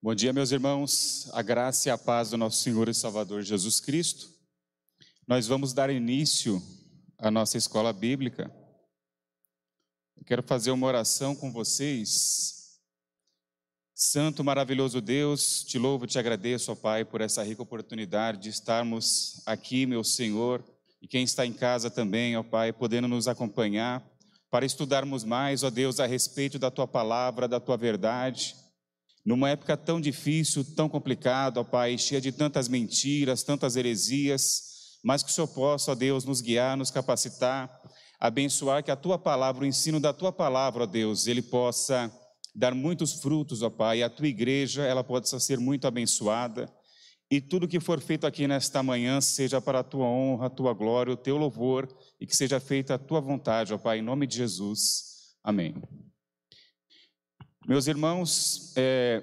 Bom dia, meus irmãos. A graça e a paz do nosso Senhor e Salvador Jesus Cristo. Nós vamos dar início à nossa escola bíblica. Eu quero fazer uma oração com vocês. Santo, maravilhoso Deus, te louvo, te agradeço, ó Pai, por essa rica oportunidade de estarmos aqui, meu Senhor, e quem está em casa também, ó Pai, podendo nos acompanhar para estudarmos mais, ó Deus, a respeito da tua palavra, da tua verdade numa época tão difícil, tão complicada, ó Pai, cheia de tantas mentiras, tantas heresias, mas que o Senhor possa, ó Deus, nos guiar, nos capacitar, abençoar, que a Tua palavra, o ensino da Tua palavra, ó Deus, ele possa dar muitos frutos, ó Pai, a Tua igreja, ela possa ser muito abençoada, e tudo que for feito aqui nesta manhã seja para a Tua honra, a Tua glória, o Teu louvor, e que seja feita a Tua vontade, ó Pai, em nome de Jesus. Amém. Meus irmãos, é,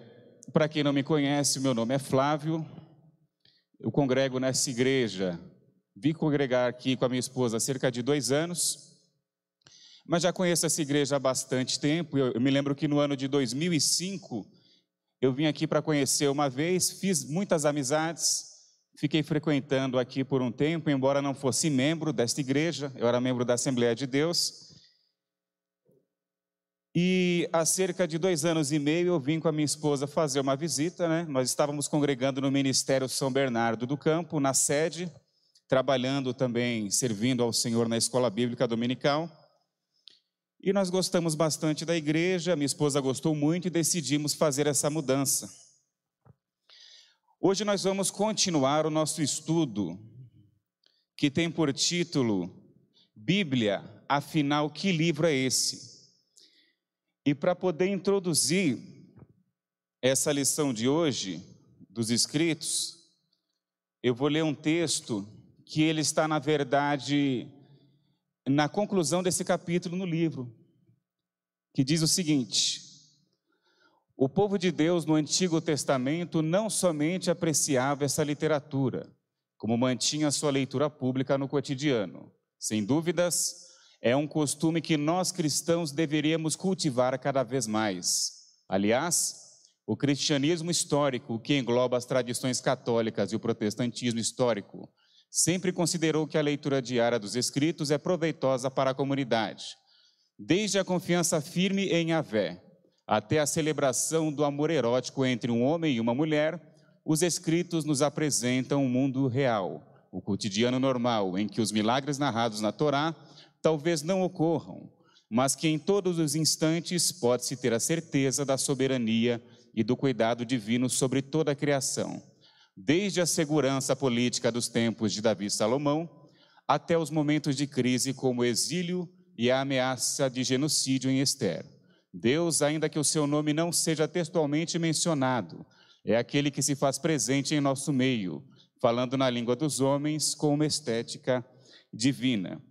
para quem não me conhece, meu nome é Flávio, eu congrego nessa igreja, vim congregar aqui com a minha esposa há cerca de dois anos, mas já conheço essa igreja há bastante tempo. Eu, eu me lembro que no ano de 2005 eu vim aqui para conhecer uma vez, fiz muitas amizades, fiquei frequentando aqui por um tempo, embora não fosse membro desta igreja, eu era membro da Assembleia de Deus. E há cerca de dois anos e meio eu vim com a minha esposa fazer uma visita, né? Nós estávamos congregando no Ministério São Bernardo do Campo, na sede, trabalhando também, servindo ao Senhor na escola bíblica dominical. E nós gostamos bastante da igreja, minha esposa gostou muito e decidimos fazer essa mudança. Hoje nós vamos continuar o nosso estudo, que tem por título Bíblia, afinal, que livro é esse? E para poder introduzir essa lição de hoje, dos escritos, eu vou ler um texto que ele está, na verdade, na conclusão desse capítulo no livro, que diz o seguinte: O povo de Deus no Antigo Testamento não somente apreciava essa literatura, como mantinha sua leitura pública no cotidiano. Sem dúvidas, é um costume que nós cristãos deveríamos cultivar cada vez mais. Aliás, o cristianismo histórico, que engloba as tradições católicas e o protestantismo histórico, sempre considerou que a leitura diária dos escritos é proveitosa para a comunidade. Desde a confiança firme em Yahvé até a celebração do amor erótico entre um homem e uma mulher, os escritos nos apresentam um mundo real, o cotidiano normal, em que os milagres narrados na Torá talvez não ocorram, mas que em todos os instantes pode-se ter a certeza da soberania e do cuidado divino sobre toda a criação, desde a segurança política dos tempos de Davi e Salomão até os momentos de crise como o exílio e a ameaça de genocídio em Esther. Deus, ainda que o seu nome não seja textualmente mencionado, é aquele que se faz presente em nosso meio, falando na língua dos homens com uma estética divina.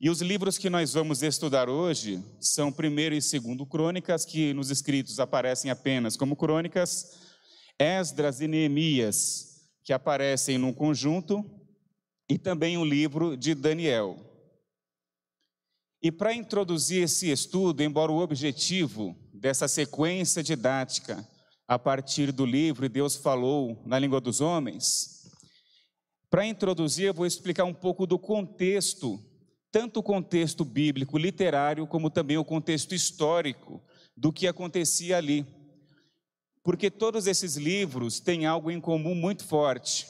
E os livros que nós vamos estudar hoje são primeiro e segundo Crônicas, que nos escritos aparecem apenas como Crônicas, Esdras e Neemias, que aparecem num conjunto, e também o livro de Daniel. E para introduzir esse estudo, embora o objetivo dessa sequência didática a partir do livro Deus falou na língua dos homens, para introduzir eu vou explicar um pouco do contexto tanto o contexto bíblico, literário, como também o contexto histórico do que acontecia ali. Porque todos esses livros têm algo em comum muito forte: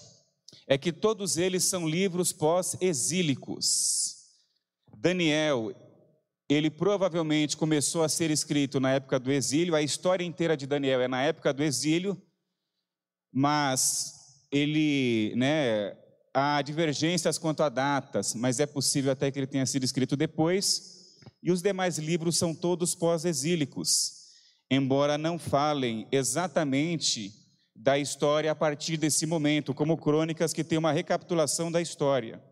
é que todos eles são livros pós-exílicos. Daniel, ele provavelmente começou a ser escrito na época do exílio, a história inteira de Daniel é na época do exílio, mas ele, né, há divergências quanto a datas, mas é possível até que ele tenha sido escrito depois. E os demais livros são todos pós-exílicos, embora não falem exatamente da história a partir desse momento, como crônicas que têm uma recapitulação da história.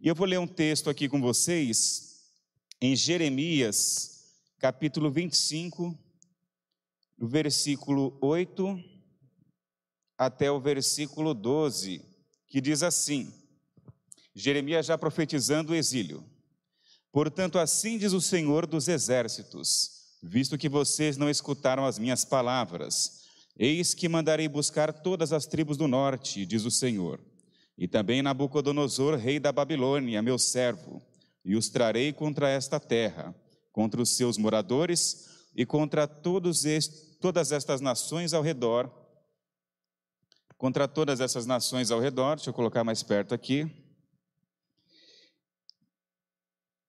E eu vou ler um texto aqui com vocês, em Jeremias, capítulo 25, do versículo 8 até o versículo 12 que diz assim: Jeremias já profetizando o exílio. Portanto, assim diz o Senhor dos exércitos: visto que vocês não escutaram as minhas palavras, Eis que mandarei buscar todas as tribos do norte, diz o Senhor, e também Nabucodonosor, rei da Babilônia, meu servo, e os trarei contra esta terra, contra os seus moradores e contra todos todas estas nações ao redor. Contra todas essas nações ao redor, deixa eu colocar mais perto aqui.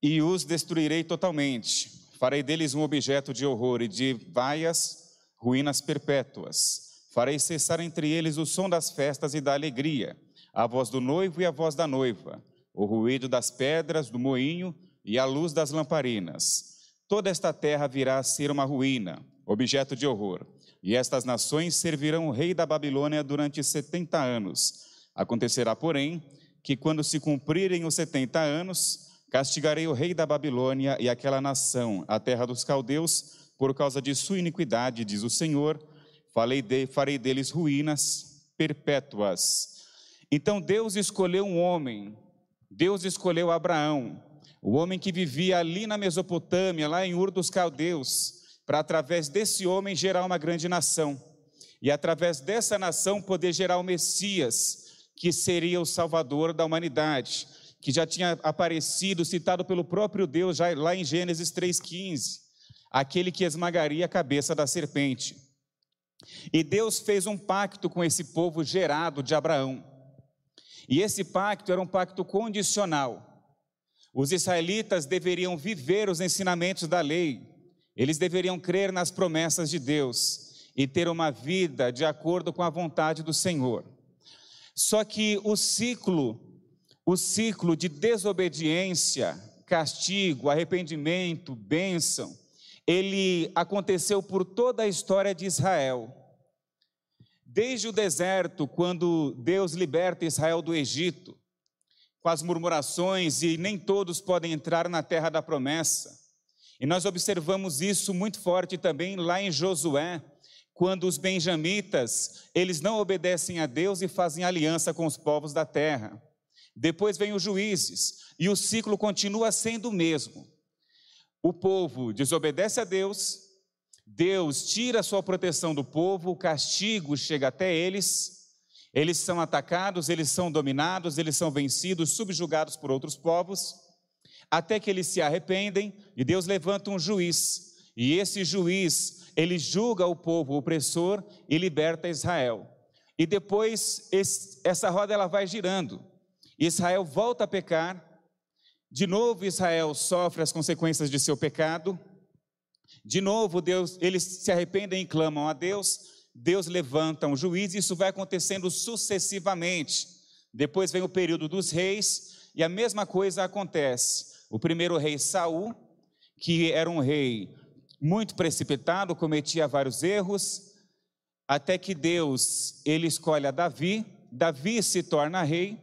E os destruirei totalmente. Farei deles um objeto de horror e de vaias ruínas perpétuas. Farei cessar entre eles o som das festas e da alegria, a voz do noivo e a voz da noiva, o ruído das pedras do moinho e a luz das lamparinas. Toda esta terra virá a ser uma ruína, objeto de horror, e estas nações servirão o rei da Babilônia durante setenta anos. Acontecerá, porém, que quando se cumprirem os setenta anos, castigarei o rei da Babilônia e aquela nação, a terra dos caldeus, por causa de sua iniquidade, diz o Senhor, de, farei deles ruínas perpétuas. Então Deus escolheu um homem Deus escolheu Abraão, o homem que vivia ali na Mesopotâmia, lá em Ur dos Caldeus, para através desse homem gerar uma grande nação. E através dessa nação poder gerar o Messias, que seria o Salvador da humanidade, que já tinha aparecido, citado pelo próprio Deus, já lá em Gênesis 3,15, aquele que esmagaria a cabeça da serpente. E Deus fez um pacto com esse povo gerado de Abraão. E esse pacto era um pacto condicional. Os israelitas deveriam viver os ensinamentos da lei, eles deveriam crer nas promessas de Deus e ter uma vida de acordo com a vontade do Senhor. Só que o ciclo, o ciclo de desobediência, castigo, arrependimento, bênção, ele aconteceu por toda a história de Israel. Desde o deserto, quando Deus liberta Israel do Egito, com as murmurações e nem todos podem entrar na terra da promessa. E nós observamos isso muito forte também lá em Josué, quando os benjamitas, eles não obedecem a Deus e fazem aliança com os povos da terra. Depois vem os juízes, e o ciclo continua sendo o mesmo. O povo desobedece a Deus, Deus tira a sua proteção do povo, o castigo chega até eles, eles são atacados, eles são dominados, eles são vencidos, subjugados por outros povos, até que eles se arrependem e Deus levanta um juiz. E esse juiz, ele julga o povo opressor e liberta Israel. E depois esse, essa roda ela vai girando. Israel volta a pecar. De novo Israel sofre as consequências de seu pecado. De novo, Deus, eles se arrependem e clamam a Deus, Deus levanta um juiz, e isso vai acontecendo sucessivamente. Depois vem o período dos reis, e a mesma coisa acontece. O primeiro rei Saul, que era um rei muito precipitado, cometia vários erros, até que Deus, ele escolhe a Davi, Davi se torna rei.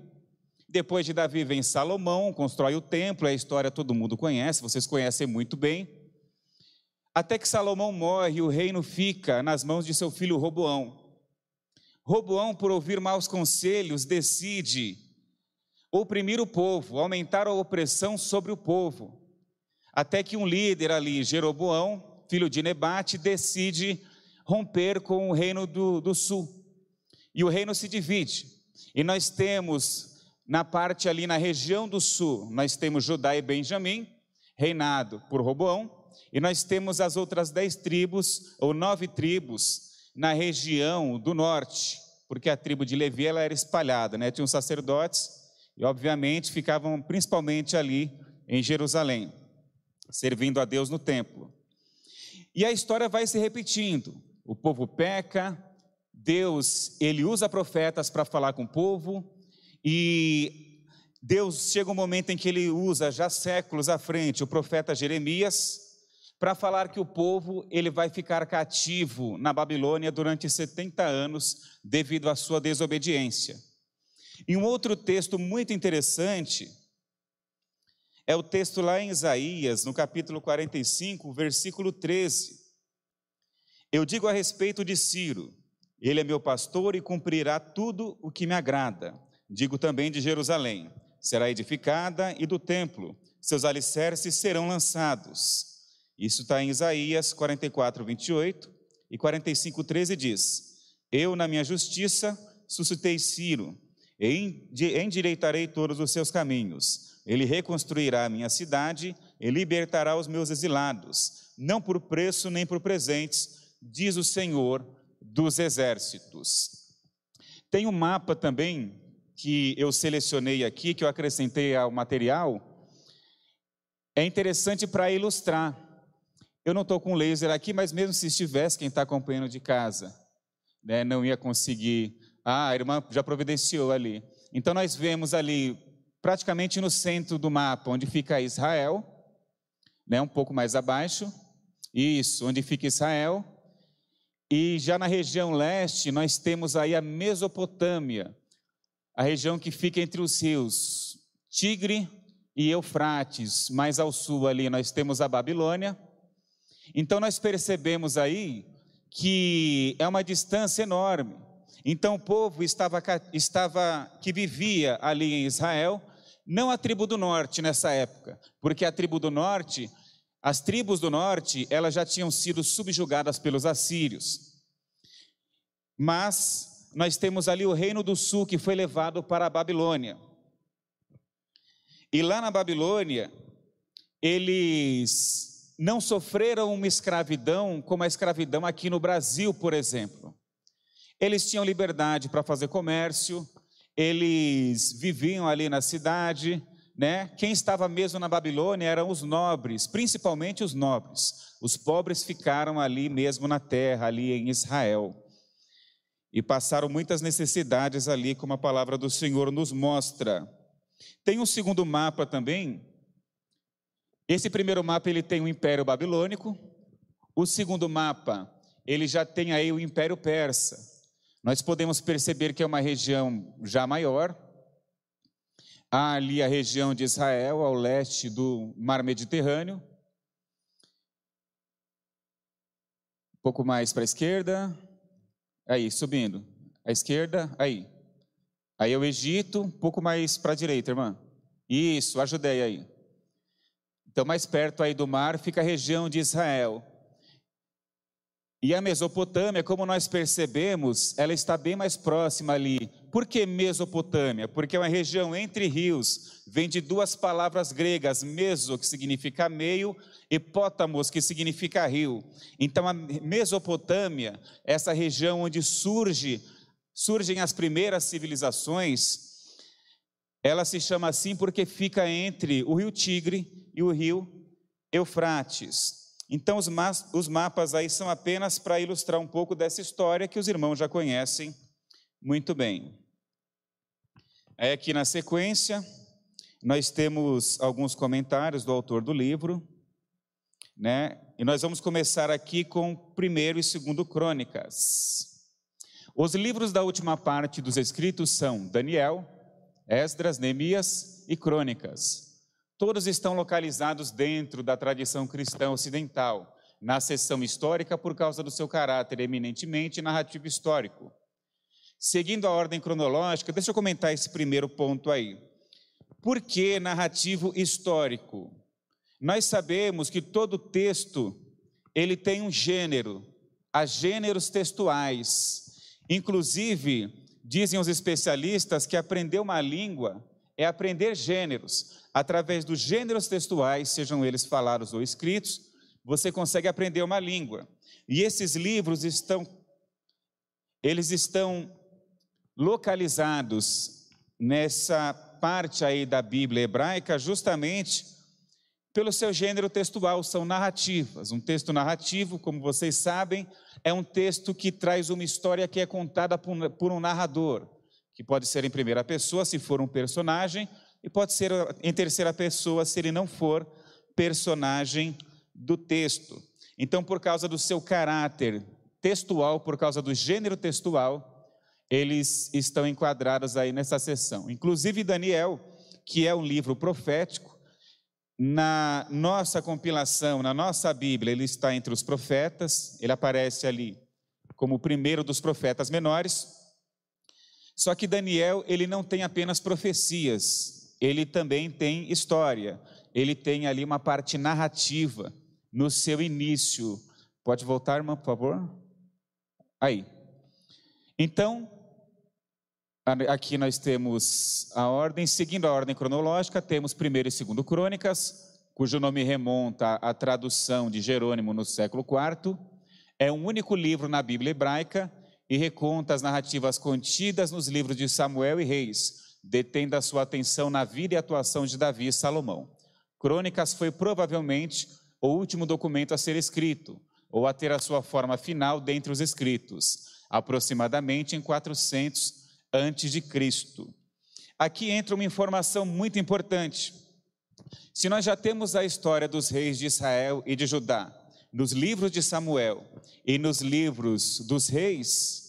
Depois de Davi vem Salomão, constrói o templo, a história todo mundo conhece, vocês conhecem muito bem. Até que Salomão morre, o reino fica nas mãos de seu filho Roboão. Roboão, por ouvir maus conselhos, decide oprimir o povo, aumentar a opressão sobre o povo. Até que um líder ali, Jeroboão, filho de Nebate, decide romper com o reino do, do sul. E o reino se divide. E nós temos, na parte ali na região do sul, nós temos Judá e Benjamim, reinado por Roboão, e nós temos as outras dez tribos, ou nove tribos, na região do norte, porque a tribo de Levi ela era espalhada, né? Tinham sacerdotes, e obviamente ficavam principalmente ali em Jerusalém, servindo a Deus no templo. E a história vai se repetindo. O povo peca, Deus, ele usa profetas para falar com o povo, e Deus chega um momento em que ele usa, já séculos à frente, o profeta Jeremias, para falar que o povo ele vai ficar cativo na Babilônia durante 70 anos devido à sua desobediência. E um outro texto muito interessante é o texto lá em Isaías, no capítulo 45, versículo 13. Eu digo a respeito de Ciro: ele é meu pastor e cumprirá tudo o que me agrada. Digo também de Jerusalém: será edificada e do templo, seus alicerces serão lançados. Isso está em Isaías 44, 28 e 45, 13 diz: Eu, na minha justiça, suscitei Ciro, e endireitarei todos os seus caminhos. Ele reconstruirá a minha cidade e libertará os meus exilados, não por preço nem por presentes, diz o Senhor dos exércitos. Tem um mapa também que eu selecionei aqui, que eu acrescentei ao material, é interessante para ilustrar. Eu não estou com laser aqui, mas mesmo se estivesse, quem está acompanhando de casa, né, não ia conseguir. Ah, a irmã já providenciou ali. Então nós vemos ali, praticamente no centro do mapa, onde fica Israel, né, um pouco mais abaixo, isso, onde fica Israel. E já na região leste, nós temos aí a Mesopotâmia, a região que fica entre os rios Tigre e Eufrates. Mais ao sul ali nós temos a Babilônia. Então nós percebemos aí que é uma distância enorme. Então o povo estava, estava que vivia ali em Israel, não a tribo do norte nessa época, porque a tribo do norte, as tribos do norte, elas já tinham sido subjugadas pelos assírios. Mas nós temos ali o reino do sul que foi levado para a Babilônia. E lá na Babilônia, eles não sofreram uma escravidão como a escravidão aqui no Brasil, por exemplo. Eles tinham liberdade para fazer comércio, eles viviam ali na cidade, né? Quem estava mesmo na Babilônia eram os nobres, principalmente os nobres. Os pobres ficaram ali mesmo na terra, ali em Israel e passaram muitas necessidades ali, como a palavra do Senhor nos mostra. Tem um segundo mapa também. Esse primeiro mapa ele tem o Império Babilônico. O segundo mapa, ele já tem aí o Império Persa. Nós podemos perceber que é uma região já maior. Há ali a região de Israel, ao leste do Mar Mediterrâneo. Um pouco mais para a esquerda, Aí, subindo. À esquerda, aí. Aí é o Egito, um pouco mais para a direita, irmã. Isso, a Judéia aí. Então, mais perto aí do mar fica a região de Israel. E a Mesopotâmia, como nós percebemos, ela está bem mais próxima ali. Por que Mesopotâmia? Porque é uma região entre rios, vem de duas palavras gregas, meso, que significa meio, e pótamos, que significa rio. Então a Mesopotâmia, essa região onde surge, surgem as primeiras civilizações, ela se chama assim porque fica entre o rio Tigre e o rio Eufrates. Então, os, ma os mapas aí são apenas para ilustrar um pouco dessa história que os irmãos já conhecem muito bem. Aqui na sequência, nós temos alguns comentários do autor do livro, né? E nós vamos começar aqui com primeiro e segundo Crônicas. Os livros da última parte dos escritos são Daniel, Esdras, Neemias e Crônicas. Todos estão localizados dentro da tradição cristã ocidental, na seção histórica por causa do seu caráter eminentemente narrativo histórico. Seguindo a ordem cronológica, deixa eu comentar esse primeiro ponto aí. Por que narrativo histórico? Nós sabemos que todo texto ele tem um gênero, há gêneros textuais. Inclusive, dizem os especialistas que aprender uma língua é aprender gêneros através dos gêneros textuais, sejam eles falados ou escritos, você consegue aprender uma língua. E esses livros estão eles estão localizados nessa parte aí da Bíblia hebraica justamente pelo seu gênero textual, são narrativas. Um texto narrativo, como vocês sabem, é um texto que traz uma história que é contada por um narrador, que pode ser em primeira pessoa, se for um personagem, e pode ser em terceira pessoa se ele não for personagem do texto. Então, por causa do seu caráter textual, por causa do gênero textual, eles estão enquadrados aí nessa seção. Inclusive Daniel, que é um livro profético, na nossa compilação, na nossa Bíblia, ele está entre os profetas, ele aparece ali como o primeiro dos profetas menores. Só que Daniel, ele não tem apenas profecias, ele também tem história, ele tem ali uma parte narrativa no seu início. Pode voltar, irmã, por favor? Aí. Então, aqui nós temos a ordem, seguindo a ordem cronológica, temos primeiro e segundo crônicas, cujo nome remonta à tradução de Jerônimo no século IV. É um único livro na Bíblia hebraica e reconta as narrativas contidas nos livros de Samuel e Reis, detendo a sua atenção na vida e atuação de Davi e Salomão. Crônicas foi provavelmente o último documento a ser escrito, ou a ter a sua forma final dentre os escritos, aproximadamente em 400 antes de Cristo. Aqui entra uma informação muito importante. Se nós já temos a história dos reis de Israel e de Judá nos livros de Samuel e nos livros dos reis,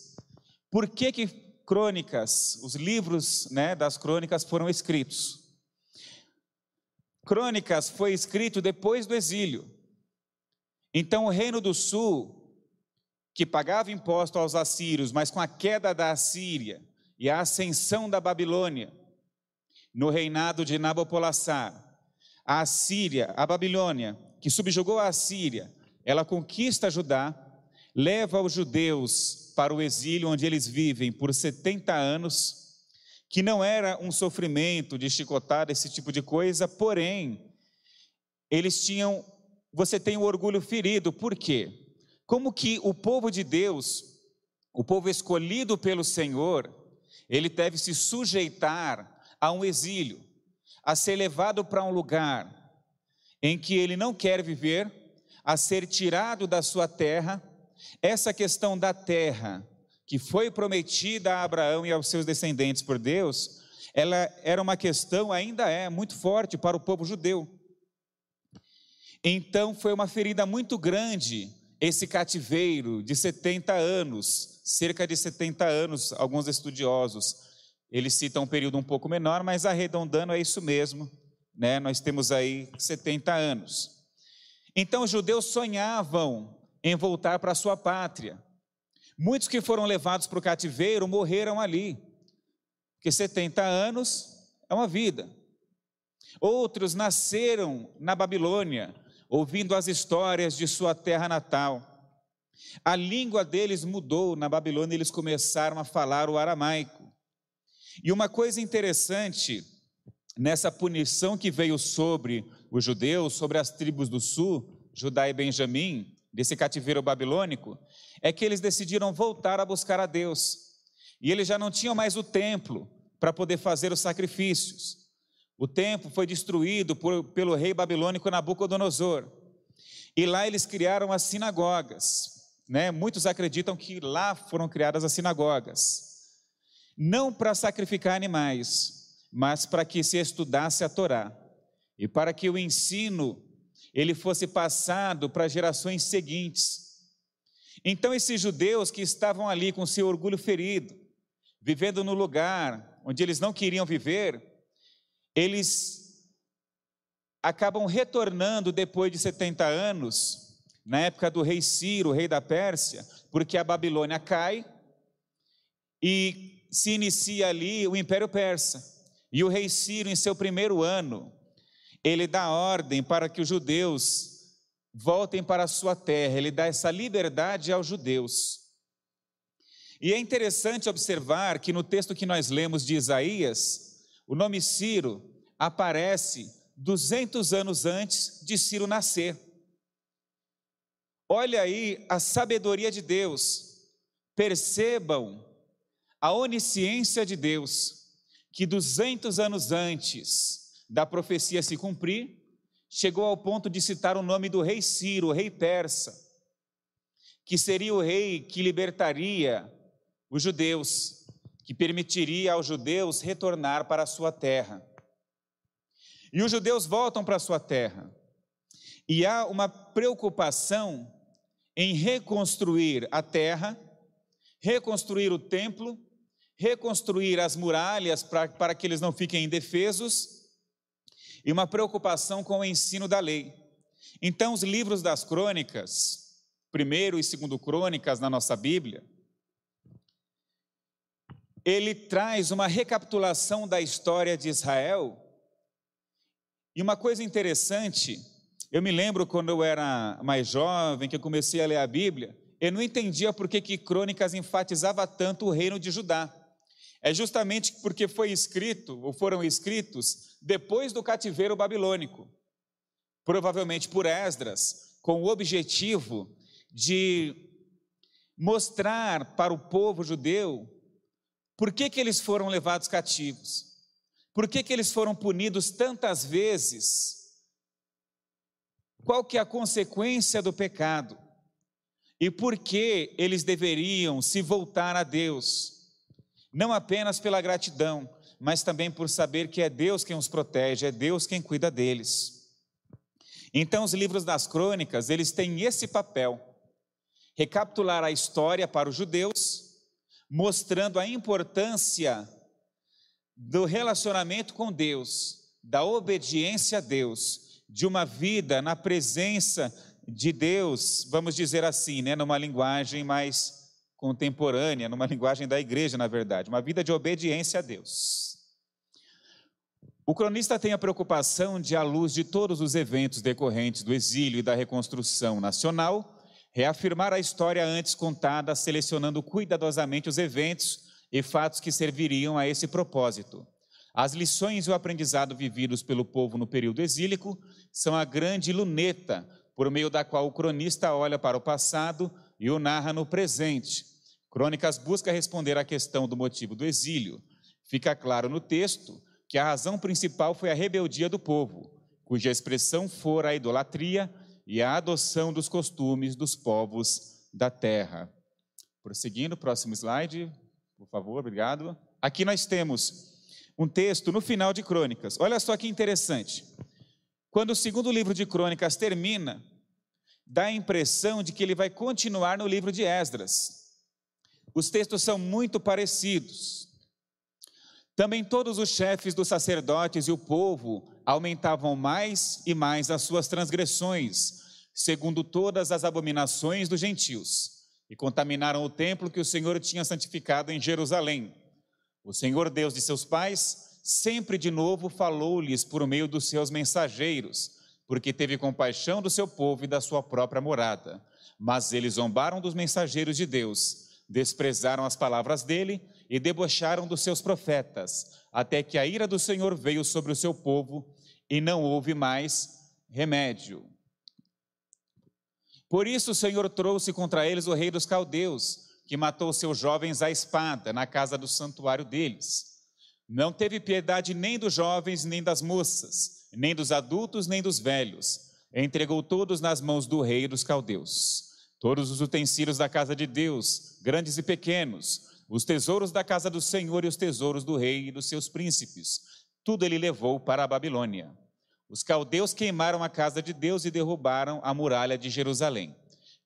por que que crônicas, os livros né, das crônicas foram escritos? Crônicas foi escrito depois do exílio. Então o reino do sul, que pagava imposto aos assírios, mas com a queda da Assíria e a ascensão da Babilônia, no reinado de Nabopolassar, a Assíria, a Babilônia, que subjugou a Assíria, ela conquista Judá, leva os judeus para o exílio onde eles vivem por 70 anos que não era um sofrimento de chicotada, esse tipo de coisa, porém, eles tinham, você tem o orgulho ferido, por quê? Como que o povo de Deus, o povo escolhido pelo Senhor, ele deve se sujeitar a um exílio, a ser levado para um lugar em que ele não quer viver, a ser tirado da sua terra. Essa questão da terra que foi prometida a Abraão e aos seus descendentes por Deus, ela era uma questão, ainda é, muito forte para o povo judeu. Então foi uma ferida muito grande esse cativeiro de 70 anos, cerca de 70 anos, alguns estudiosos. Eles citam um período um pouco menor, mas arredondando é isso mesmo, né? Nós temos aí 70 anos. Então os judeus sonhavam em voltar para sua pátria. Muitos que foram levados para o cativeiro morreram ali, porque 70 anos é uma vida. Outros nasceram na Babilônia, ouvindo as histórias de sua terra natal. A língua deles mudou na Babilônia, eles começaram a falar o aramaico. E uma coisa interessante nessa punição que veio sobre os judeus, sobre as tribos do sul, Judá e Benjamim, desse cativeiro babilônico, é que eles decidiram voltar a buscar a Deus. E eles já não tinham mais o templo para poder fazer os sacrifícios. O templo foi destruído por, pelo rei babilônico Nabucodonosor. E lá eles criaram as sinagogas. Né? Muitos acreditam que lá foram criadas as sinagogas. Não para sacrificar animais, mas para que se estudasse a Torá. E para que o ensino ele fosse passado para gerações seguintes. Então, esses judeus que estavam ali com seu orgulho ferido, vivendo no lugar onde eles não queriam viver, eles acabam retornando depois de 70 anos, na época do rei Ciro, rei da Pérsia, porque a Babilônia cai e se inicia ali o Império Persa. E o rei Ciro, em seu primeiro ano, ele dá ordem para que os judeus voltem para a sua terra, ele dá essa liberdade aos judeus. E é interessante observar que no texto que nós lemos de Isaías, o nome Ciro aparece 200 anos antes de Ciro nascer. Olha aí a sabedoria de Deus, percebam a onisciência de Deus, que 200 anos antes, da profecia se cumprir, chegou ao ponto de citar o nome do rei Ciro, rei persa, que seria o rei que libertaria os judeus, que permitiria aos judeus retornar para a sua terra. E os judeus voltam para a sua terra. E há uma preocupação em reconstruir a terra, reconstruir o templo, reconstruir as muralhas para, para que eles não fiquem indefesos e uma preocupação com o ensino da lei. Então, os livros das crônicas, primeiro e segundo crônicas na nossa Bíblia, ele traz uma recapitulação da história de Israel. E uma coisa interessante, eu me lembro quando eu era mais jovem, que eu comecei a ler a Bíblia, eu não entendia por que, que Crônicas enfatizava tanto o reino de Judá. É justamente porque foi escrito, ou foram escritos, depois do cativeiro babilônico, provavelmente por Esdras, com o objetivo de mostrar para o povo judeu por que, que eles foram levados cativos, por que, que eles foram punidos tantas vezes, qual que é a consequência do pecado? E por que eles deveriam se voltar a Deus, não apenas pela gratidão, mas também por saber que é Deus quem os protege, é Deus quem cuida deles. Então, os livros das crônicas, eles têm esse papel: recapitular a história para os judeus, mostrando a importância do relacionamento com Deus, da obediência a Deus, de uma vida na presença de Deus, vamos dizer assim, né, numa linguagem mais contemporânea, numa linguagem da igreja, na verdade, uma vida de obediência a Deus. O cronista tem a preocupação de, à luz de todos os eventos decorrentes do exílio e da reconstrução nacional, reafirmar a história antes contada, selecionando cuidadosamente os eventos e fatos que serviriam a esse propósito. As lições e o aprendizado vividos pelo povo no período exílico são a grande luneta por meio da qual o cronista olha para o passado e o narra no presente. Crônicas busca responder à questão do motivo do exílio. Fica claro no texto que a razão principal foi a rebeldia do povo, cuja expressão fora a idolatria e a adoção dos costumes dos povos da terra. Prosseguindo, próximo slide, por favor, obrigado. Aqui nós temos um texto no final de Crônicas. Olha só que interessante. Quando o segundo livro de Crônicas termina, dá a impressão de que ele vai continuar no livro de Esdras. Os textos são muito parecidos. Também todos os chefes dos sacerdotes e o povo aumentavam mais e mais as suas transgressões, segundo todas as abominações dos gentios, e contaminaram o templo que o Senhor tinha santificado em Jerusalém. O Senhor Deus de seus pais sempre de novo falou-lhes por meio dos seus mensageiros, porque teve compaixão do seu povo e da sua própria morada. Mas eles zombaram dos mensageiros de Deus, desprezaram as palavras dele e debocharam dos seus profetas, até que a ira do Senhor veio sobre o seu povo e não houve mais remédio. Por isso o Senhor trouxe contra eles o rei dos caldeus, que matou seus jovens à espada na casa do santuário deles não teve piedade nem dos jovens, nem das moças, nem dos adultos, nem dos velhos. Entregou todos nas mãos do rei dos caldeus. Todos os utensílios da casa de Deus, grandes e pequenos, os tesouros da casa do Senhor e os tesouros do rei e dos seus príncipes, tudo ele levou para a Babilônia. Os caldeus queimaram a casa de Deus e derrubaram a muralha de Jerusalém.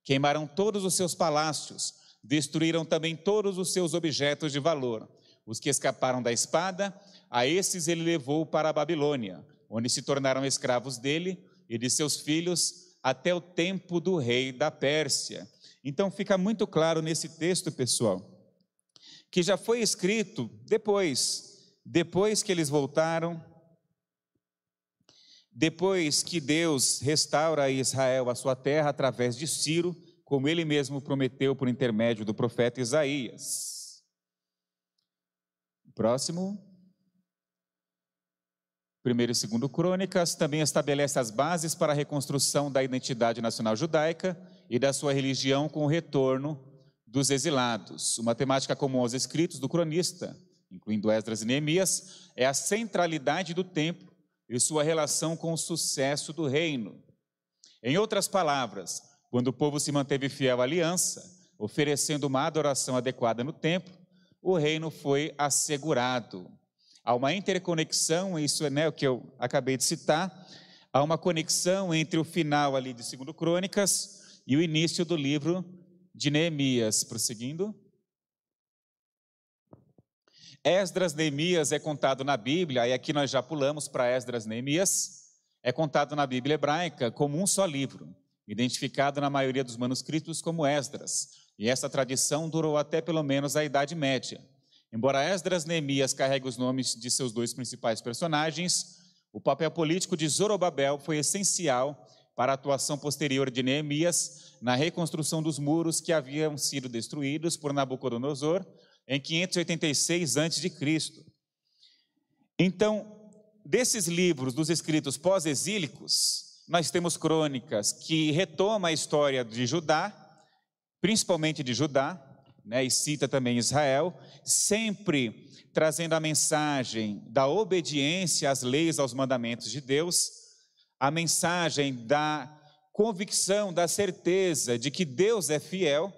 Queimaram todos os seus palácios, destruíram também todos os seus objetos de valor os que escaparam da espada, a esses ele levou para a Babilônia, onde se tornaram escravos dele e de seus filhos até o tempo do rei da Pérsia. Então fica muito claro nesse texto, pessoal, que já foi escrito depois, depois que eles voltaram, depois que Deus restaura a Israel a sua terra através de Ciro, como ele mesmo prometeu por intermédio do profeta Isaías. Próximo. Primeiro e segundo Crônicas também estabelece as bases para a reconstrução da identidade nacional judaica e da sua religião com o retorno dos exilados. Uma temática comum aos escritos do cronista, incluindo Esdras e Neemias, é a centralidade do templo e sua relação com o sucesso do reino. Em outras palavras, quando o povo se manteve fiel à aliança, oferecendo uma adoração adequada no templo, o reino foi assegurado. Há uma interconexão, isso é né, o que eu acabei de citar, há uma conexão entre o final ali de 2 Crônicas e o início do livro de Neemias. Prosseguindo. Esdras Neemias é contado na Bíblia, e aqui nós já pulamos para Esdras Neemias, é contado na Bíblia hebraica como um só livro, identificado na maioria dos manuscritos como Esdras. E essa tradição durou até pelo menos a Idade Média. Embora Esdras Neemias carregue os nomes de seus dois principais personagens, o papel político de Zorobabel foi essencial para a atuação posterior de Neemias na reconstrução dos muros que haviam sido destruídos por Nabucodonosor em 586 a.C. Então, desses livros dos escritos pós-exílicos, nós temos crônicas que retomam a história de Judá, principalmente de Judá, né, e cita também Israel, sempre trazendo a mensagem da obediência às leis, aos mandamentos de Deus, a mensagem da convicção, da certeza de que Deus é fiel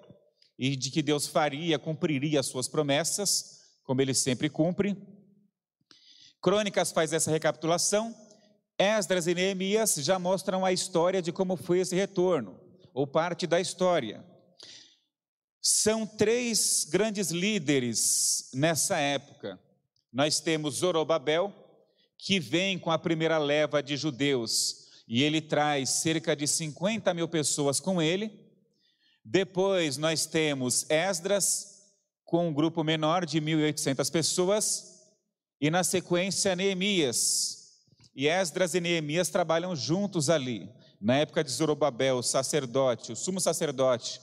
e de que Deus faria, cumpriria as suas promessas, como ele sempre cumpre. Crônicas faz essa recapitulação. Esdras e Neemias já mostram a história de como foi esse retorno, ou parte da história. São três grandes líderes nessa época. Nós temos Zorobabel, que vem com a primeira leva de judeus, e ele traz cerca de 50 mil pessoas com ele. Depois nós temos Esdras, com um grupo menor de 1.800 pessoas, e na sequência Neemias. E Esdras e Neemias trabalham juntos ali. Na época de Zorobabel, o sacerdote, o sumo sacerdote,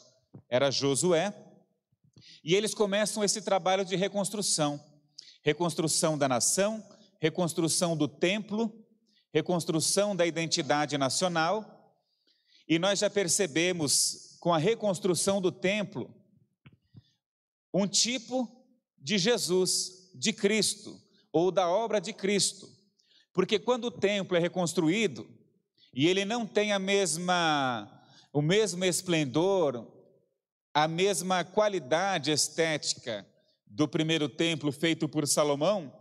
era Josué, e eles começam esse trabalho de reconstrução. Reconstrução da nação, reconstrução do templo, reconstrução da identidade nacional, e nós já percebemos com a reconstrução do templo um tipo de Jesus, de Cristo, ou da obra de Cristo. Porque quando o templo é reconstruído e ele não tem a mesma o mesmo esplendor, a mesma qualidade estética do primeiro templo feito por Salomão,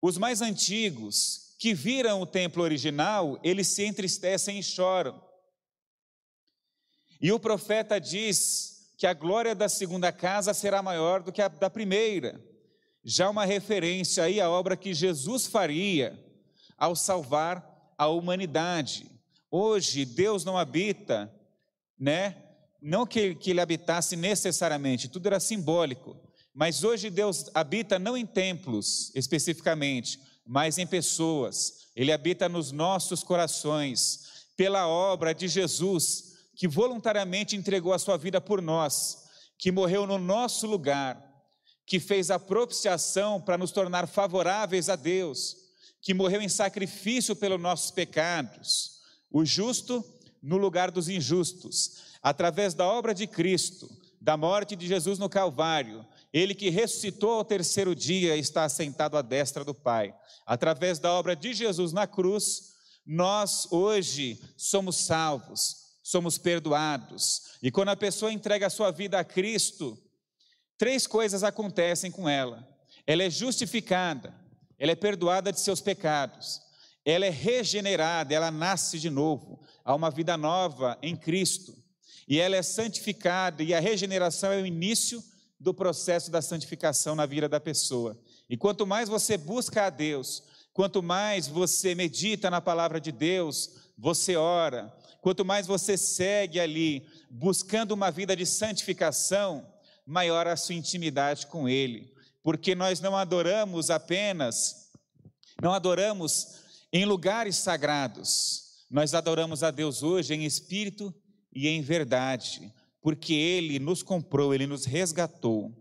os mais antigos que viram o templo original, eles se entristecem e choram. E o profeta diz que a glória da segunda casa será maior do que a da primeira. Já uma referência aí à obra que Jesus faria ao salvar a humanidade. Hoje Deus não habita, né? Não que, que ele habitasse necessariamente, tudo era simbólico, mas hoje Deus habita não em templos especificamente, mas em pessoas. Ele habita nos nossos corações, pela obra de Jesus, que voluntariamente entregou a sua vida por nós, que morreu no nosso lugar, que fez a propiciação para nos tornar favoráveis a Deus, que morreu em sacrifício pelos nossos pecados, o justo no lugar dos injustos, através da obra de Cristo, da morte de Jesus no Calvário, ele que ressuscitou ao terceiro dia está assentado à destra do Pai. Através da obra de Jesus na cruz, nós hoje somos salvos, somos perdoados. E quando a pessoa entrega a sua vida a Cristo, três coisas acontecem com ela: ela é justificada, ela é perdoada de seus pecados, ela é regenerada, ela nasce de novo, há uma vida nova em Cristo e ela é santificada, e a regeneração é o início do processo da santificação na vida da pessoa. E quanto mais você busca a Deus, quanto mais você medita na palavra de Deus, você ora, quanto mais você segue ali buscando uma vida de santificação, maior a sua intimidade com Ele, porque nós não adoramos apenas, não adoramos em lugares sagrados, nós adoramos a Deus hoje em espírito e em verdade, porque Ele nos comprou, Ele nos resgatou.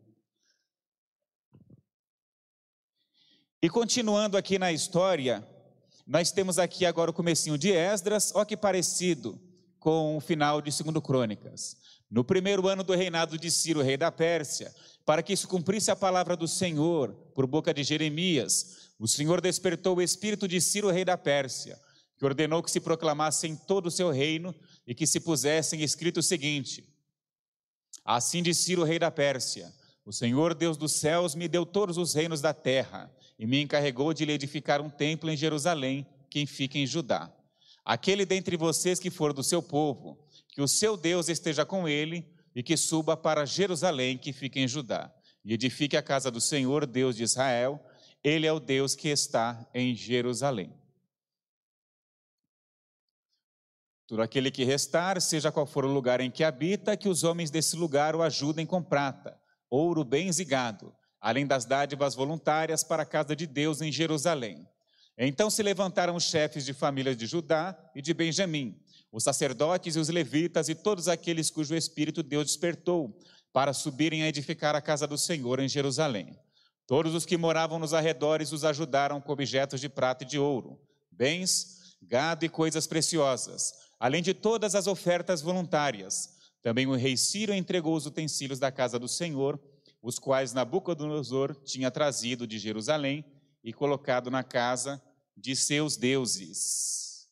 E continuando aqui na história, nós temos aqui agora o comecinho de Esdras, ó que parecido com o final de 2 Crônicas. No primeiro ano do reinado de Ciro, rei da Pérsia, para que isso cumprisse a palavra do Senhor, por boca de Jeremias, o Senhor despertou o espírito de Ciro, rei da Pérsia, que ordenou que se proclamasse em todo o seu reino e que se pusessem escrito o seguinte: Assim disse Ciro, rei da Pérsia: O Senhor Deus dos céus me deu todos os reinos da terra e me encarregou de lhe edificar um templo em Jerusalém, que fica em Judá. Aquele dentre vocês que for do seu povo, que o seu Deus esteja com ele e que suba para Jerusalém, que fica em Judá, e edifique a casa do Senhor, Deus de Israel. Ele é o Deus que está em Jerusalém. Tudo aquele que restar, seja qual for o lugar em que habita, que os homens desse lugar o ajudem com prata, ouro, bens e gado, além das dádivas voluntárias para a casa de Deus em Jerusalém. Então se levantaram os chefes de famílias de Judá e de Benjamim, os sacerdotes e os levitas e todos aqueles cujo espírito Deus despertou para subirem a edificar a casa do Senhor em Jerusalém. Todos os que moravam nos arredores os ajudaram com objetos de prata e de ouro, bens, gado e coisas preciosas, além de todas as ofertas voluntárias. Também o rei Ciro entregou os utensílios da casa do Senhor, os quais Nabucodonosor tinha trazido de Jerusalém e colocado na casa de seus deuses.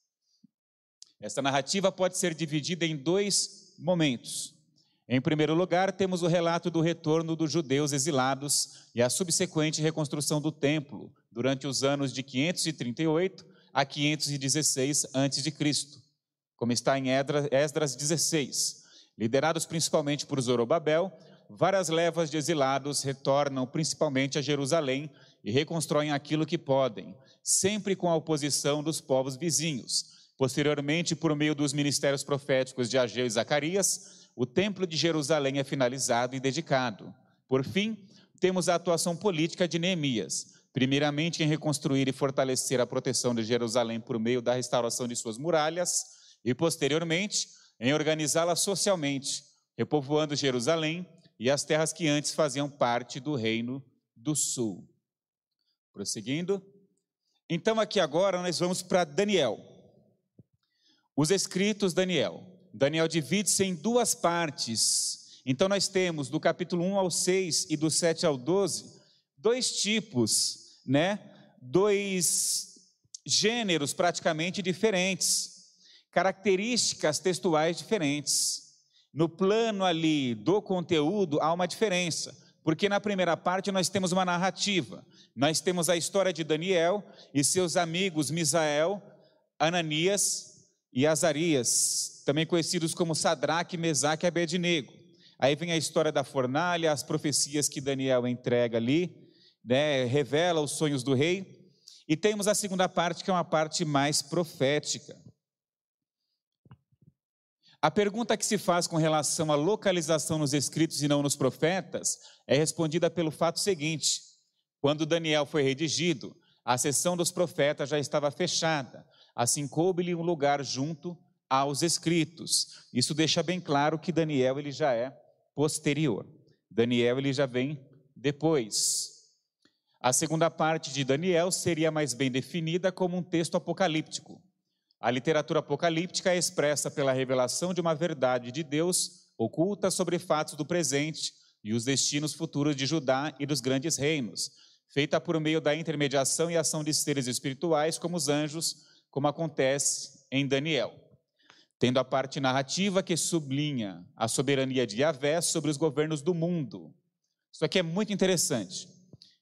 Esta narrativa pode ser dividida em dois momentos. Em primeiro lugar, temos o relato do retorno dos judeus exilados e a subsequente reconstrução do templo durante os anos de 538 a 516 a.C., como está em Esdras 16. Liderados principalmente por Zorobabel, várias levas de exilados retornam principalmente a Jerusalém e reconstroem aquilo que podem, sempre com a oposição dos povos vizinhos, Posteriormente, por meio dos ministérios proféticos de Ageu e Zacarias, o templo de Jerusalém é finalizado e dedicado. Por fim, temos a atuação política de Neemias, primeiramente em reconstruir e fortalecer a proteção de Jerusalém por meio da restauração de suas muralhas, e posteriormente em organizá-la socialmente, repovoando Jerusalém e as terras que antes faziam parte do reino do sul. Prosseguindo. Então, aqui agora nós vamos para Daniel. Os escritos Daniel. Daniel divide-se em duas partes. Então nós temos do capítulo 1 ao 6 e do 7 ao 12, dois tipos, né? Dois gêneros praticamente diferentes, características textuais diferentes. No plano ali do conteúdo há uma diferença, porque na primeira parte nós temos uma narrativa. Nós temos a história de Daniel e seus amigos Misael, Ananias e Azarias, também conhecidos como Sadraque, Mesaque e Abednego. Aí vem a história da fornalha, as profecias que Daniel entrega ali, né, revela os sonhos do rei. E temos a segunda parte, que é uma parte mais profética. A pergunta que se faz com relação à localização nos escritos e não nos profetas é respondida pelo fato seguinte: quando Daniel foi redigido, a sessão dos profetas já estava fechada. Assim coube-lhe um lugar junto aos escritos. Isso deixa bem claro que Daniel ele já é posterior. Daniel ele já vem depois. A segunda parte de Daniel seria mais bem definida como um texto apocalíptico. A literatura apocalíptica é expressa pela revelação de uma verdade de Deus oculta sobre fatos do presente e os destinos futuros de Judá e dos grandes reinos, feita por meio da intermediação e ação de seres espirituais como os anjos, como acontece em Daniel, tendo a parte narrativa que sublinha a soberania de Yahvé sobre os governos do mundo. Isso aqui é muito interessante,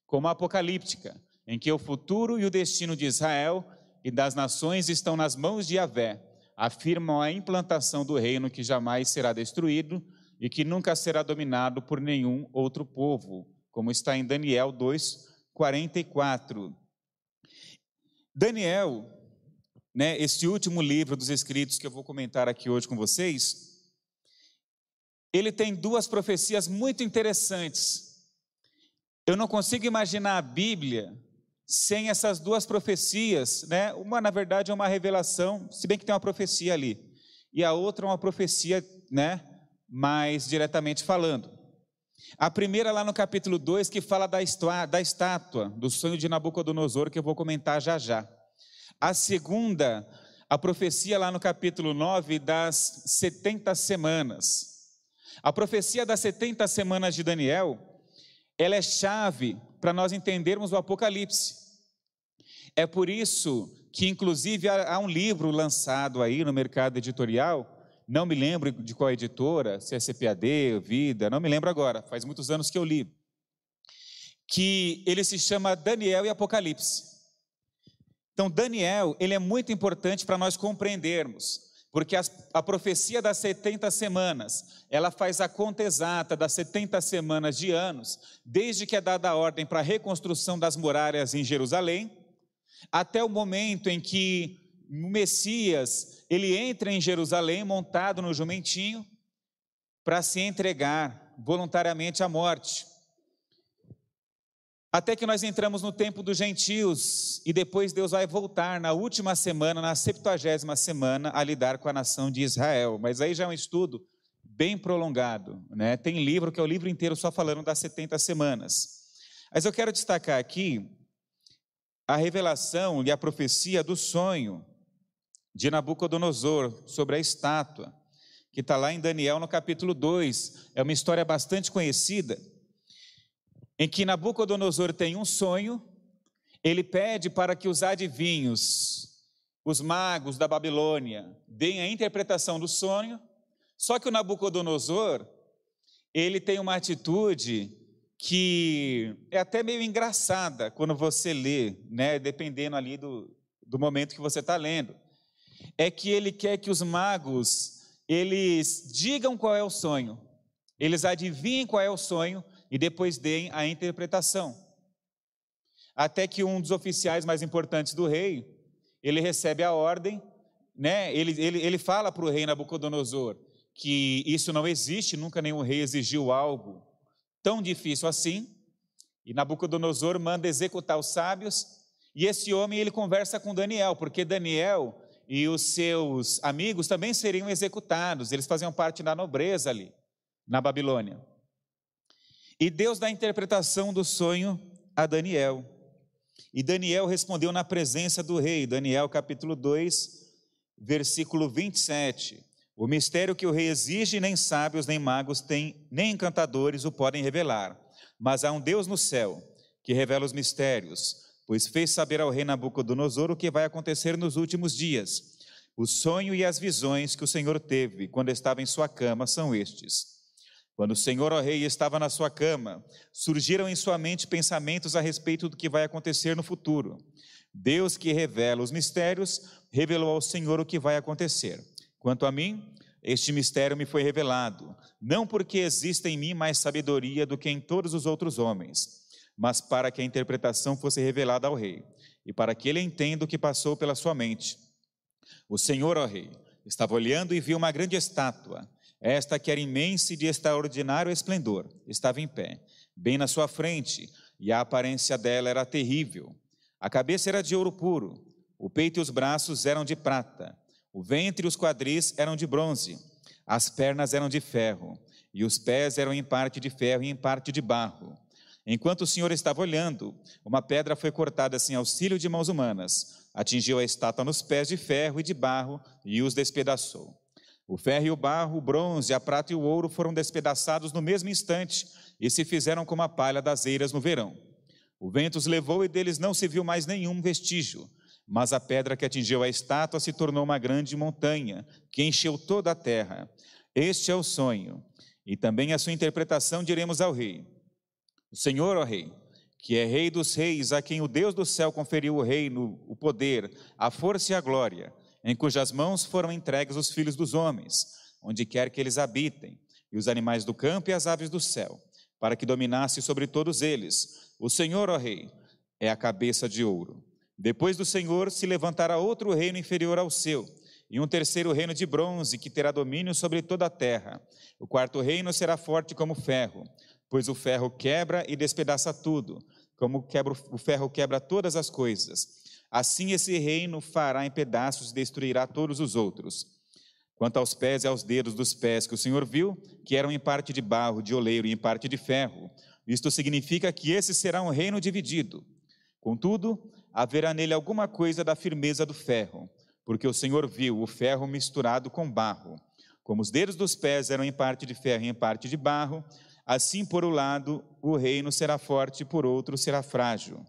como a apocalíptica, em que o futuro e o destino de Israel e das nações estão nas mãos de Yahvé, afirmam a implantação do reino que jamais será destruído e que nunca será dominado por nenhum outro povo, como está em Daniel 2, 44. Daniel né, este último livro dos escritos que eu vou comentar aqui hoje com vocês, ele tem duas profecias muito interessantes. Eu não consigo imaginar a Bíblia sem essas duas profecias, né? Uma, na verdade, é uma revelação, se bem que tem uma profecia ali, e a outra é uma profecia, né, mais diretamente falando. A primeira lá no capítulo 2, que fala da, da estátua, do sonho de Nabucodonosor, que eu vou comentar já já. A segunda, a profecia lá no capítulo 9 das 70 semanas. A profecia das 70 semanas de Daniel, ela é chave para nós entendermos o Apocalipse. É por isso que, inclusive, há um livro lançado aí no mercado editorial, não me lembro de qual editora, se é CPAD, Vida, não me lembro agora, faz muitos anos que eu li, que ele se chama Daniel e Apocalipse. Então, Daniel, ele é muito importante para nós compreendermos, porque a, a, profecia das 70 semanas, ela faz a conta exata das 70 semanas de anos, desde que é dada a ordem para a reconstrução das muralhas em Jerusalém, até o momento em que o Messias, ele entra em Jerusalém montado no jumentinho, para se entregar voluntariamente à morte. Até que nós entramos no tempo dos gentios e depois Deus vai voltar na última semana, na septuagésima semana, a lidar com a nação de Israel. Mas aí já é um estudo bem prolongado, né? Tem livro que é o livro inteiro só falando das 70 semanas. Mas eu quero destacar aqui a revelação e a profecia do sonho de Nabucodonosor sobre a estátua, que está lá em Daniel no capítulo 2. É uma história bastante conhecida em que Nabucodonosor tem um sonho, ele pede para que os adivinhos, os magos da Babilônia, deem a interpretação do sonho, só que o Nabucodonosor, ele tem uma atitude que é até meio engraçada quando você lê, né, dependendo ali do, do momento que você está lendo. É que ele quer que os magos, eles digam qual é o sonho, eles adivinhem qual é o sonho, e depois deem a interpretação. Até que um dos oficiais mais importantes do rei, ele recebe a ordem, né? ele, ele, ele fala para o rei Nabucodonosor que isso não existe, nunca nenhum rei exigiu algo tão difícil assim. E Nabucodonosor manda executar os sábios, e esse homem ele conversa com Daniel, porque Daniel e os seus amigos também seriam executados, eles faziam parte da nobreza ali, na Babilônia. E Deus dá a interpretação do sonho a Daniel. E Daniel respondeu na presença do rei, Daniel capítulo 2, versículo 27. O mistério que o rei exige, nem sábios, nem magos, têm, nem encantadores o podem revelar. Mas há um Deus no céu que revela os mistérios, pois fez saber ao rei Nabucodonosor o que vai acontecer nos últimos dias. O sonho e as visões que o Senhor teve quando estava em sua cama são estes. Quando o Senhor, ó Rei, estava na sua cama, surgiram em sua mente pensamentos a respeito do que vai acontecer no futuro. Deus, que revela os mistérios, revelou ao Senhor o que vai acontecer. Quanto a mim, este mistério me foi revelado, não porque exista em mim mais sabedoria do que em todos os outros homens, mas para que a interpretação fosse revelada ao Rei, e para que ele entenda o que passou pela sua mente. O Senhor, ó Rei, estava olhando e viu uma grande estátua esta que era imensa e de extraordinário esplendor, estava em pé, bem na sua frente, e a aparência dela era terrível. A cabeça era de ouro puro, o peito e os braços eram de prata, o ventre e os quadris eram de bronze, as pernas eram de ferro, e os pés eram em parte de ferro e em parte de barro. Enquanto o Senhor estava olhando, uma pedra foi cortada sem auxílio de mãos humanas, atingiu a estátua nos pés de ferro e de barro e os despedaçou. O ferro e o barro, o bronze, a prata e o ouro foram despedaçados no mesmo instante e se fizeram como a palha das eiras no verão. O vento os levou e deles não se viu mais nenhum vestígio, mas a pedra que atingiu a estátua se tornou uma grande montanha que encheu toda a terra. Este é o sonho, e também a sua interpretação diremos ao rei. O Senhor, ó rei, que é rei dos reis, a quem o Deus do céu conferiu o reino, o poder, a força e a glória, em cujas mãos foram entregues os filhos dos homens, onde quer que eles habitem, e os animais do campo e as aves do céu, para que dominasse sobre todos eles. O Senhor, ó Rei, é a cabeça de ouro. Depois do Senhor se levantará outro reino inferior ao seu, e um terceiro reino de bronze, que terá domínio sobre toda a terra. O quarto reino será forte como ferro, pois o ferro quebra e despedaça tudo, como quebra, o ferro quebra todas as coisas. Assim esse reino fará em pedaços e destruirá todos os outros. Quanto aos pés e aos dedos dos pés que o Senhor viu, que eram em parte de barro, de oleiro e em parte de ferro, isto significa que esse será um reino dividido. Contudo, haverá nele alguma coisa da firmeza do ferro, porque o Senhor viu o ferro misturado com barro. Como os dedos dos pés eram em parte de ferro e em parte de barro, assim por um lado o reino será forte, por outro será frágil.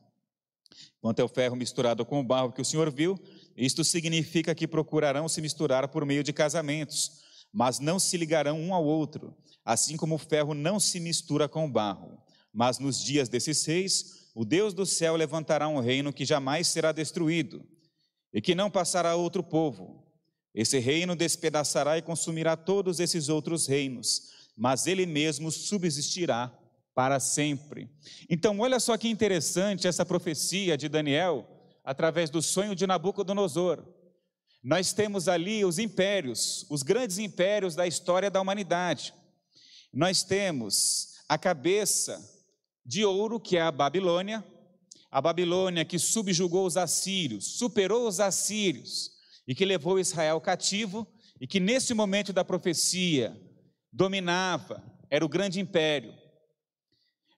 Quanto ao ferro misturado com o barro que o Senhor viu, isto significa que procurarão se misturar por meio de casamentos, mas não se ligarão um ao outro, assim como o ferro não se mistura com o barro. Mas nos dias desses seis, o Deus do céu levantará um reino que jamais será destruído e que não passará a outro povo. Esse reino despedaçará e consumirá todos esses outros reinos, mas ele mesmo subsistirá para sempre. Então, olha só que interessante essa profecia de Daniel, através do sonho de Nabucodonosor. Nós temos ali os impérios, os grandes impérios da história da humanidade. Nós temos a cabeça de ouro, que é a Babilônia, a Babilônia que subjugou os assírios, superou os assírios e que levou Israel cativo e que nesse momento da profecia dominava, era o grande império.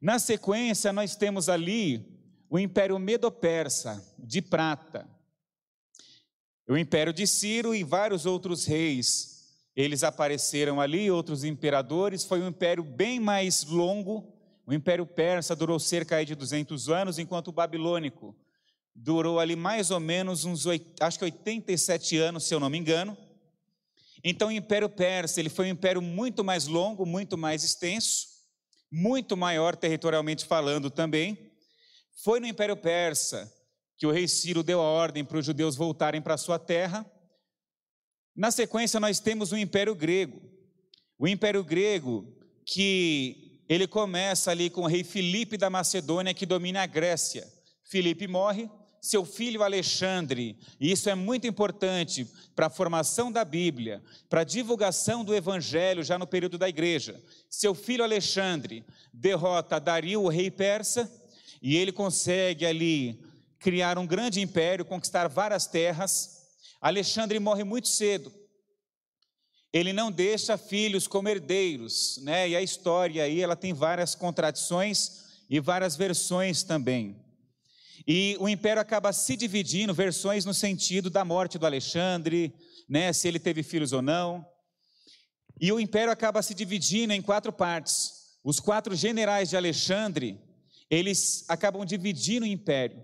Na sequência, nós temos ali o Império Medo-Persa, de prata. O Império de Ciro e vários outros reis, eles apareceram ali, outros imperadores. Foi um império bem mais longo. O Império Persa durou cerca de 200 anos, enquanto o Babilônico durou ali mais ou menos uns, acho que 87 anos, se eu não me engano. Então, o Império Persa, ele foi um império muito mais longo, muito mais extenso, muito maior territorialmente falando também. Foi no Império Persa que o rei Ciro deu a ordem para os judeus voltarem para sua terra. Na sequência, nós temos o Império Grego. O Império Grego, que ele começa ali com o rei Filipe da Macedônia, que domina a Grécia. Filipe morre, seu filho Alexandre, e isso é muito importante para a formação da Bíblia, para a divulgação do Evangelho já no período da igreja. Seu filho Alexandre derrota Dario, o rei persa, e ele consegue ali criar um grande império, conquistar várias terras. Alexandre morre muito cedo. Ele não deixa filhos como herdeiros, né? E a história aí, ela tem várias contradições e várias versões também. E o império acaba se dividindo, versões no sentido da morte do Alexandre, né, se ele teve filhos ou não. E o império acaba se dividindo em quatro partes. Os quatro generais de Alexandre, eles acabam dividindo o império.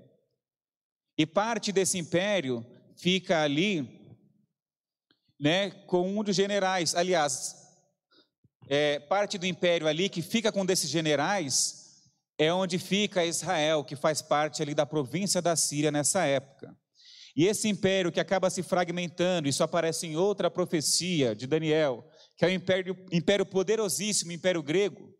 E parte desse império fica ali, né, com um dos generais. Aliás, é, parte do império ali que fica com um desses generais é onde fica Israel, que faz parte ali da província da Síria nessa época. E esse império que acaba se fragmentando, isso aparece em outra profecia de Daniel, que é o império, império poderosíssimo, o império grego,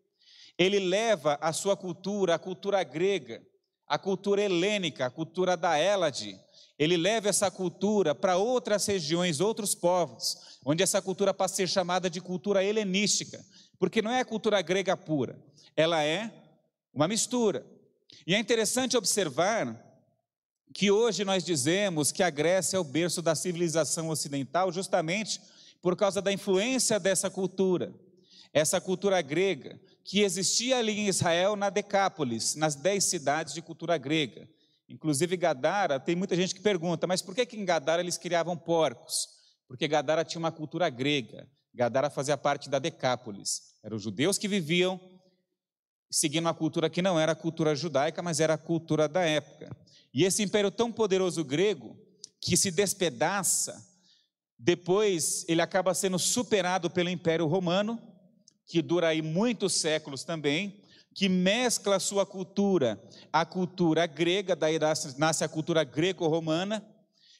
ele leva a sua cultura, a cultura grega, a cultura helênica, a cultura da Hélade, ele leva essa cultura para outras regiões, outros povos, onde essa cultura passa a ser chamada de cultura helenística, porque não é a cultura grega pura, ela é uma mistura. E é interessante observar que hoje nós dizemos que a Grécia é o berço da civilização ocidental, justamente por causa da influência dessa cultura, essa cultura grega, que existia ali em Israel, na Decápolis, nas dez cidades de cultura grega. Inclusive Gadara, tem muita gente que pergunta, mas por que, que em Gadara eles criavam porcos? Porque Gadara tinha uma cultura grega, Gadara fazia parte da Decápolis. Eram os judeus que viviam seguindo uma cultura que não era a cultura judaica, mas era a cultura da época. E esse império tão poderoso grego, que se despedaça, depois ele acaba sendo superado pelo Império Romano, que dura aí muitos séculos também, que mescla a sua cultura, a cultura grega, daí nasce a cultura greco-romana,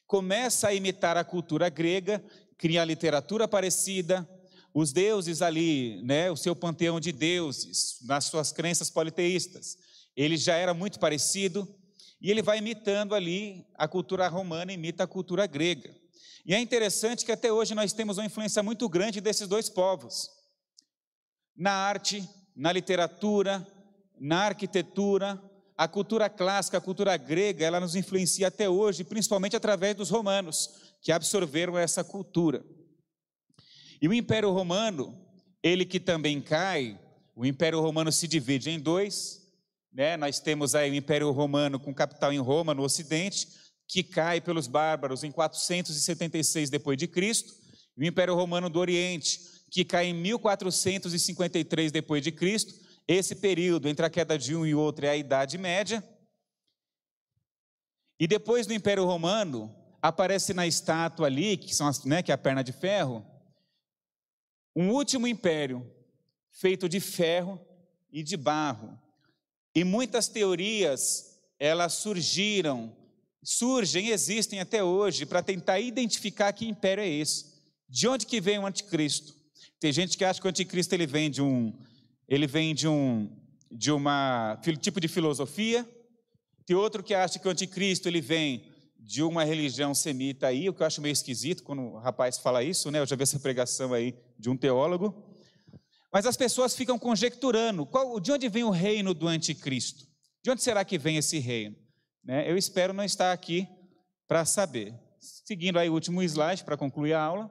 começa a imitar a cultura grega, cria literatura parecida, os deuses ali, né, o seu panteão de deuses, nas suas crenças politeístas, ele já era muito parecido, e ele vai imitando ali a cultura romana, imita a cultura grega. E é interessante que até hoje nós temos uma influência muito grande desses dois povos. Na arte, na literatura, na arquitetura, a cultura clássica, a cultura grega, ela nos influencia até hoje, principalmente através dos romanos, que absorveram essa cultura. E o Império Romano, ele que também cai, o Império Romano se divide em dois, né? Nós temos aí o Império Romano com capital em Roma, no Ocidente, que cai pelos bárbaros em 476 depois de Cristo, e o Império Romano do Oriente, que cai em 1453 depois de Cristo. Esse período entre a queda de um e outro é a Idade Média. E depois do Império Romano, aparece na estátua ali, que, são as, né, que é a perna de ferro, um último império feito de ferro e de barro. E muitas teorias, elas surgiram, surgem, existem até hoje para tentar identificar que império é esse. De onde que vem o anticristo? Tem gente que acha que o anticristo ele vem de um ele vem de um de uma tipo de filosofia. Tem outro que acha que o anticristo ele vem de uma religião semita aí, o que eu acho meio esquisito quando o rapaz fala isso, né? Eu já vi essa pregação aí de um teólogo. Mas as pessoas ficam conjecturando: qual, de onde vem o reino do anticristo? De onde será que vem esse reino? Né? Eu espero não estar aqui para saber. Seguindo aí o último slide para concluir a aula.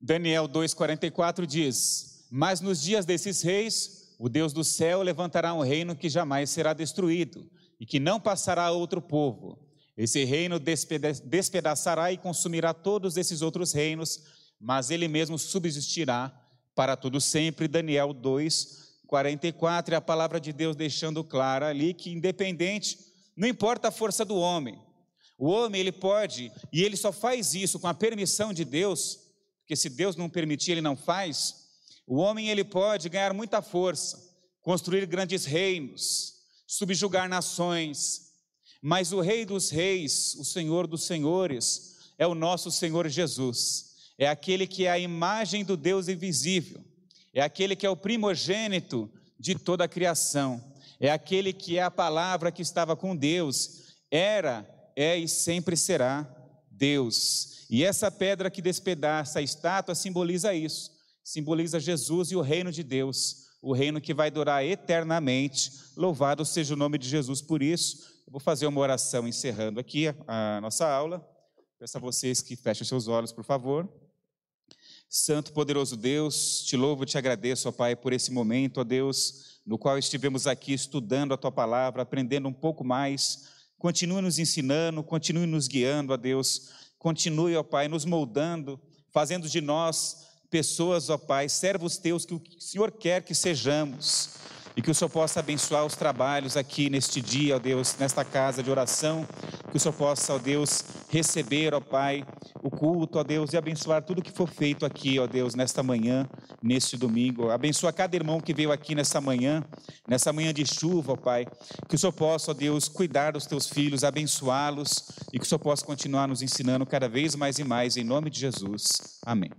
Daniel 2,44 diz: Mas nos dias desses reis, o Deus do céu levantará um reino que jamais será destruído e que não passará a outro povo. Esse reino despedaçará e consumirá todos esses outros reinos, mas ele mesmo subsistirá para todo sempre. Daniel 2, 44, e a palavra de Deus deixando clara ali que independente, não importa a força do homem, o homem ele pode, e ele só faz isso com a permissão de Deus, porque se Deus não permitir, ele não faz. O homem ele pode ganhar muita força, construir grandes reinos, subjugar nações, mas o Rei dos Reis, o Senhor dos Senhores, é o nosso Senhor Jesus é aquele que é a imagem do Deus invisível, é aquele que é o primogênito de toda a criação, é aquele que é a palavra que estava com Deus, era, é e sempre será Deus. E essa pedra que despedaça a estátua simboliza isso, simboliza Jesus e o reino de Deus, o reino que vai durar eternamente. Louvado seja o nome de Jesus por isso. Eu vou fazer uma oração encerrando aqui a, nossa aula. Peço a vocês que fechem seus olhos, por favor. Santo, poderoso Deus, te louvo e te agradeço, ó Pai, por esse momento, ó Deus, no qual estivemos aqui estudando a tua palavra, aprendendo um pouco mais. Continue nos ensinando, continue nos guiando, ó Deus. Continue, ó Pai, nos moldando, fazendo de nós pessoas, ó Pai, servos teus que o Senhor quer que sejamos e que o Senhor possa abençoar os trabalhos aqui neste dia, ó Deus, nesta casa de oração. Que o Senhor possa, ó Deus, receber, ó Pai, o culto, ó Deus, e abençoar tudo que for feito aqui, ó Deus, nesta manhã, neste domingo. Abençoa cada irmão que veio aqui nessa manhã, nessa manhã de chuva, ó Pai. Que o Senhor possa, ó Deus, cuidar dos teus filhos, abençoá-los e que o Senhor possa continuar nos ensinando cada vez mais e mais, em nome de Jesus. Amém.